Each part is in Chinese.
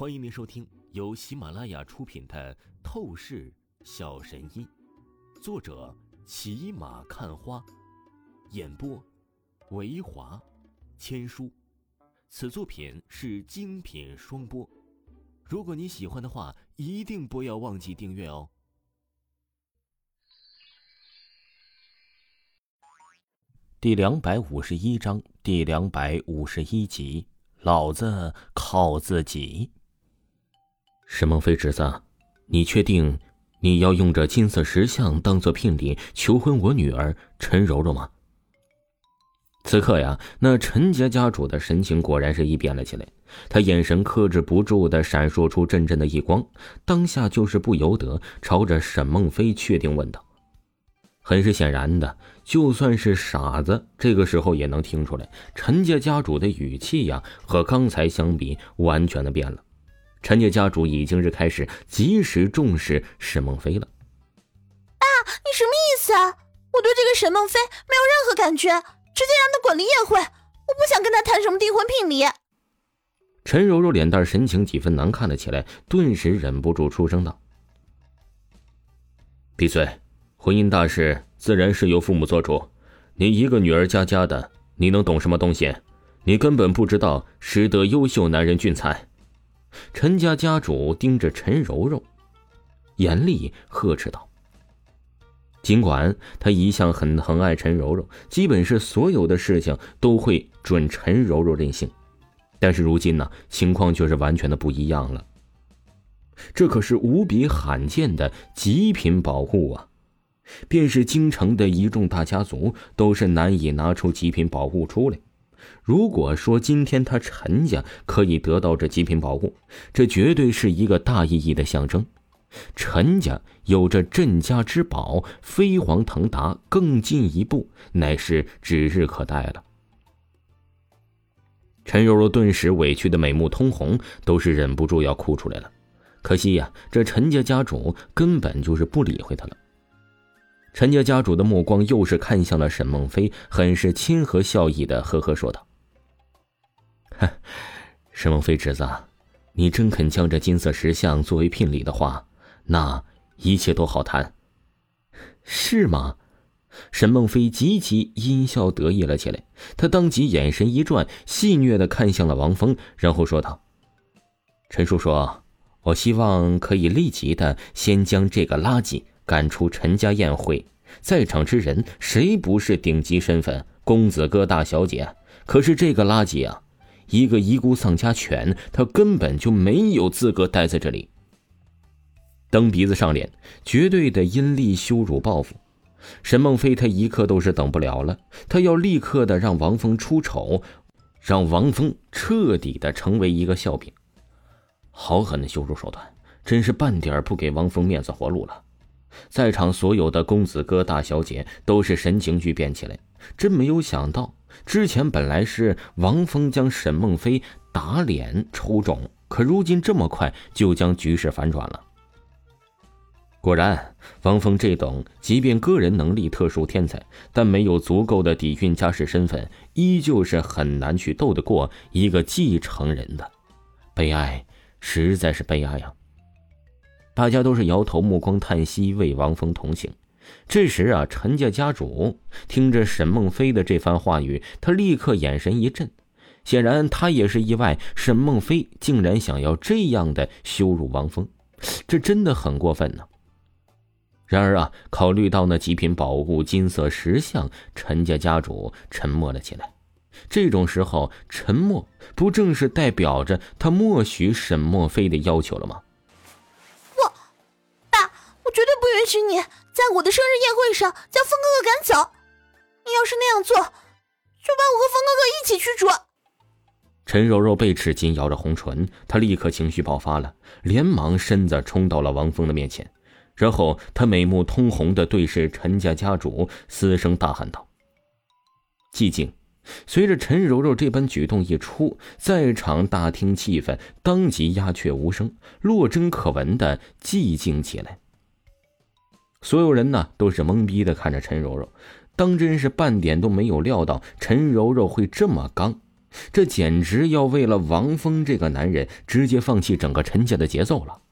欢迎您收听由喜马拉雅出品的《透视小神医》，作者骑马看花，演播维华千书。此作品是精品双播。如果你喜欢的话，一定不要忘记订阅哦。第两百五十一章第两百五十一集，老子靠自己。沈梦飞侄子，你确定你要用这金色石像当做聘礼求婚我女儿陈柔柔吗？此刻呀，那陈家家主的神情果然是一变了起来，他眼神克制不住的闪烁出阵阵的异光，当下就是不由得朝着沈梦飞确定问道。很是显然的，就算是傻子，这个时候也能听出来，陈家家主的语气呀，和刚才相比完全的变了。陈家家主已经是开始及时重视沈梦飞了。爸，你什么意思啊？我对这个沈梦飞没有任何感觉，直接让他滚离宴会，我不想跟他谈什么订婚聘礼。陈柔柔脸蛋神情几分难看了起来，顿时忍不住出声道：“闭嘴！婚姻大事自然是由父母做主，你一个女儿家家的，你能懂什么东西？你根本不知道识得优秀男人俊才。”陈家家主盯着陈柔柔，严厉呵斥道：“尽管他一向很疼爱陈柔柔，基本是所有的事情都会准陈柔柔任性，但是如今呢，情况却是完全的不一样了。这可是无比罕见的极品宝物啊！便是京城的一众大家族，都是难以拿出极品宝物出来。”如果说今天他陈家可以得到这极品宝物，这绝对是一个大意义的象征。陈家有着镇家之宝，飞黄腾达，更进一步乃是指日可待了。陈柔柔顿时委屈的美目通红，都是忍不住要哭出来了。可惜呀，这陈家家主根本就是不理会她了。陈家家主的目光又是看向了沈梦飞，很是亲和笑意的呵呵说道：“沈梦飞侄子，你真肯将这金色石像作为聘礼的话，那一切都好谈，是吗？”沈梦飞极其阴笑得意了起来，他当即眼神一转，戏谑的看向了王峰，然后说道：“陈叔叔，我希望可以立即的先将这个垃圾。”赶出陈家宴会，在场之人谁不是顶级身份？公子哥、大小姐。可是这个垃圾啊，一个遗孤丧家犬，他根本就没有资格待在这里。蹬鼻子上脸，绝对的阴厉羞辱报复。沈梦飞他一刻都是等不了了，他要立刻的让王峰出丑，让王峰彻底的成为一个笑柄。好狠的羞辱手段，真是半点不给王峰面子活路了。在场所有的公子哥、大小姐都是神情巨变起来，真没有想到，之前本来是王峰将沈梦飞打脸抽中，可如今这么快就将局势反转了。果然，王峰这等即便个人能力特殊天才，但没有足够的底蕴家世身份，依旧是很难去斗得过一个继承人的。悲哀，实在是悲哀啊！大家都是摇头，目光叹息，为王峰同情。这时啊，陈家家主听着沈梦飞的这番话语，他立刻眼神一震，显然他也是意外，沈梦飞竟然想要这样的羞辱王峰，这真的很过分呢。然而啊，考虑到那极品宝物金色石像，陈家家主沉默了起来。这种时候沉默，不正是代表着他默许沈墨飞的要求了吗？绝对不允许你在我的生日宴会上将风哥哥赶走。你要是那样做，就把我和风哥哥一起驱逐。陈柔柔被齿紧咬着红唇，她立刻情绪爆发了，连忙身子冲到了王峰的面前，然后她美目通红的对视陈家家主，嘶声大喊道：“寂静！”随着陈柔柔这般举动一出，在场大厅气氛当即鸦雀无声，落针可闻的寂静起来。所有人呢都是懵逼的看着陈柔柔，当真是半点都没有料到陈柔柔会这么刚。这简直要为了王峰这个男人直接放弃整个陈家的节奏了。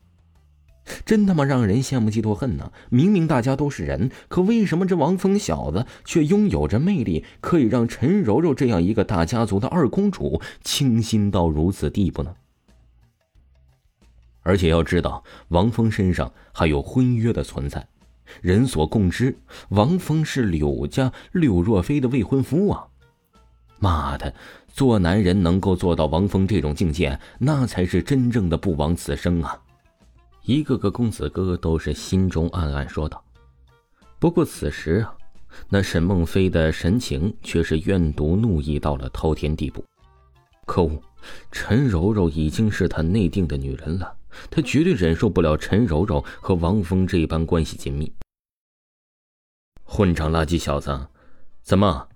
真他妈让人羡慕嫉妒恨呢！明明大家都是人，可为什么这王峰小子却拥有着魅力，可以让陈柔柔这样一个大家族的二公主倾心到如此地步呢？而且要知道，王峰身上还有婚约的存在，人所共知，王峰是柳家柳若飞的未婚夫啊！妈的，做男人能够做到王峰这种境界，那才是真正的不枉此生啊！一个个公子哥都是心中暗暗说道。不过此时啊，那沈梦飞的神情却是怨毒怒意到了滔天地步。可恶，陈柔柔已经是他内定的女人了，他绝对忍受不了陈柔柔和王峰这般关系紧密。混账垃圾小子，怎么，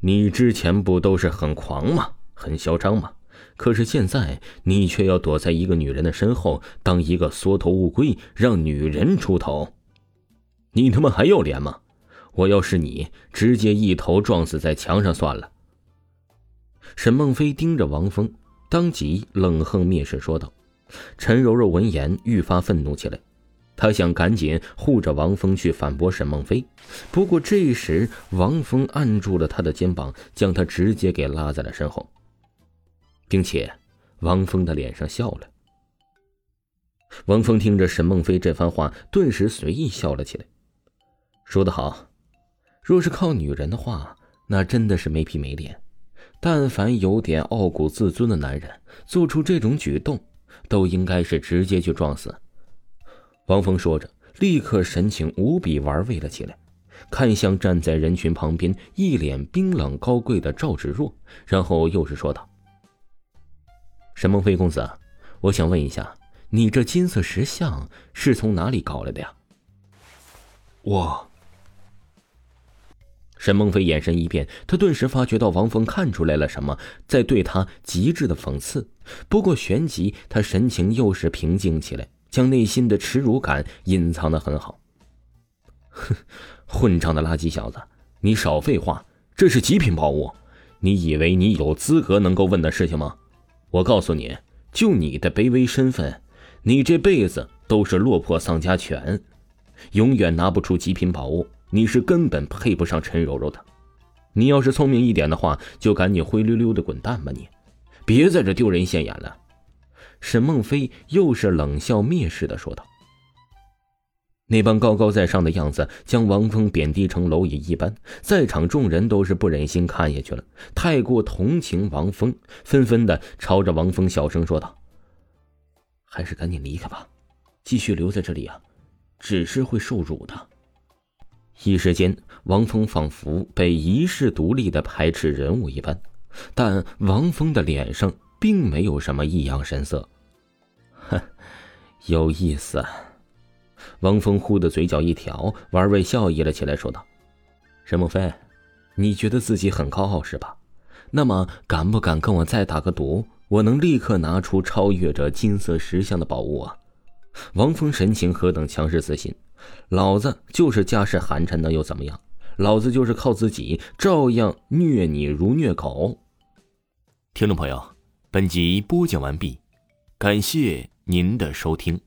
你之前不都是很狂吗？很嚣张吗？可是现在，你却要躲在一个女人的身后，当一个缩头乌龟，让女人出头。你他妈还要脸吗？我要是你，直接一头撞死在墙上算了。沈梦飞盯着王峰，当即冷哼蔑视说道。陈柔柔闻言愈发愤怒起来，她想赶紧护着王峰去反驳沈梦飞，不过这时王峰按住了她的肩膀，将她直接给拉在了身后。并且，王峰的脸上笑了。王峰听着沈梦飞这番话，顿时随意笑了起来，说得好，若是靠女人的话，那真的是没皮没脸。但凡有点傲骨自尊的男人，做出这种举动，都应该是直接去撞死。王峰说着，立刻神情无比玩味了起来，看向站在人群旁边一脸冰冷高贵的赵芷若，然后又是说道。沈梦飞公子，我想问一下，你这金色石像是从哪里搞来的呀？我。沈梦飞眼神一变，他顿时发觉到王峰看出来了什么，在对他极致的讽刺。不过旋即，他神情又是平静起来，将内心的耻辱感隐藏的很好。哼，混账的垃圾小子，你少废话！这是极品宝物，你以为你有资格能够问的事情吗？我告诉你，就你的卑微身份，你这辈子都是落魄丧家犬，永远拿不出极品宝物。你是根本配不上陈柔柔的。你要是聪明一点的话，就赶紧灰溜溜的滚蛋吧！你，别在这丢人现眼了。沈梦飞又是冷笑蔑视的说道。那般高高在上的样子，将王峰贬低成蝼蚁一般，在场众人都是不忍心看下去了，太过同情王峰，纷纷的朝着王峰小声说道：“还是赶紧离开吧，继续留在这里啊，只是会受辱的。”一时间，王峰仿佛被遗世独立的排斥人物一般，但王峰的脸上并没有什么异样神色。哼，有意思。王峰忽的嘴角一挑，玩味笑意了起来，说道：“沈梦飞，你觉得自己很高傲是吧？那么敢不敢跟我再打个赌？我能立刻拿出超越着金色石像的宝物啊！”王峰神情何等强势自信，老子就是家世寒碜，能又怎么样？老子就是靠自己，照样虐你如虐狗。听众朋友，本集播讲完毕，感谢您的收听。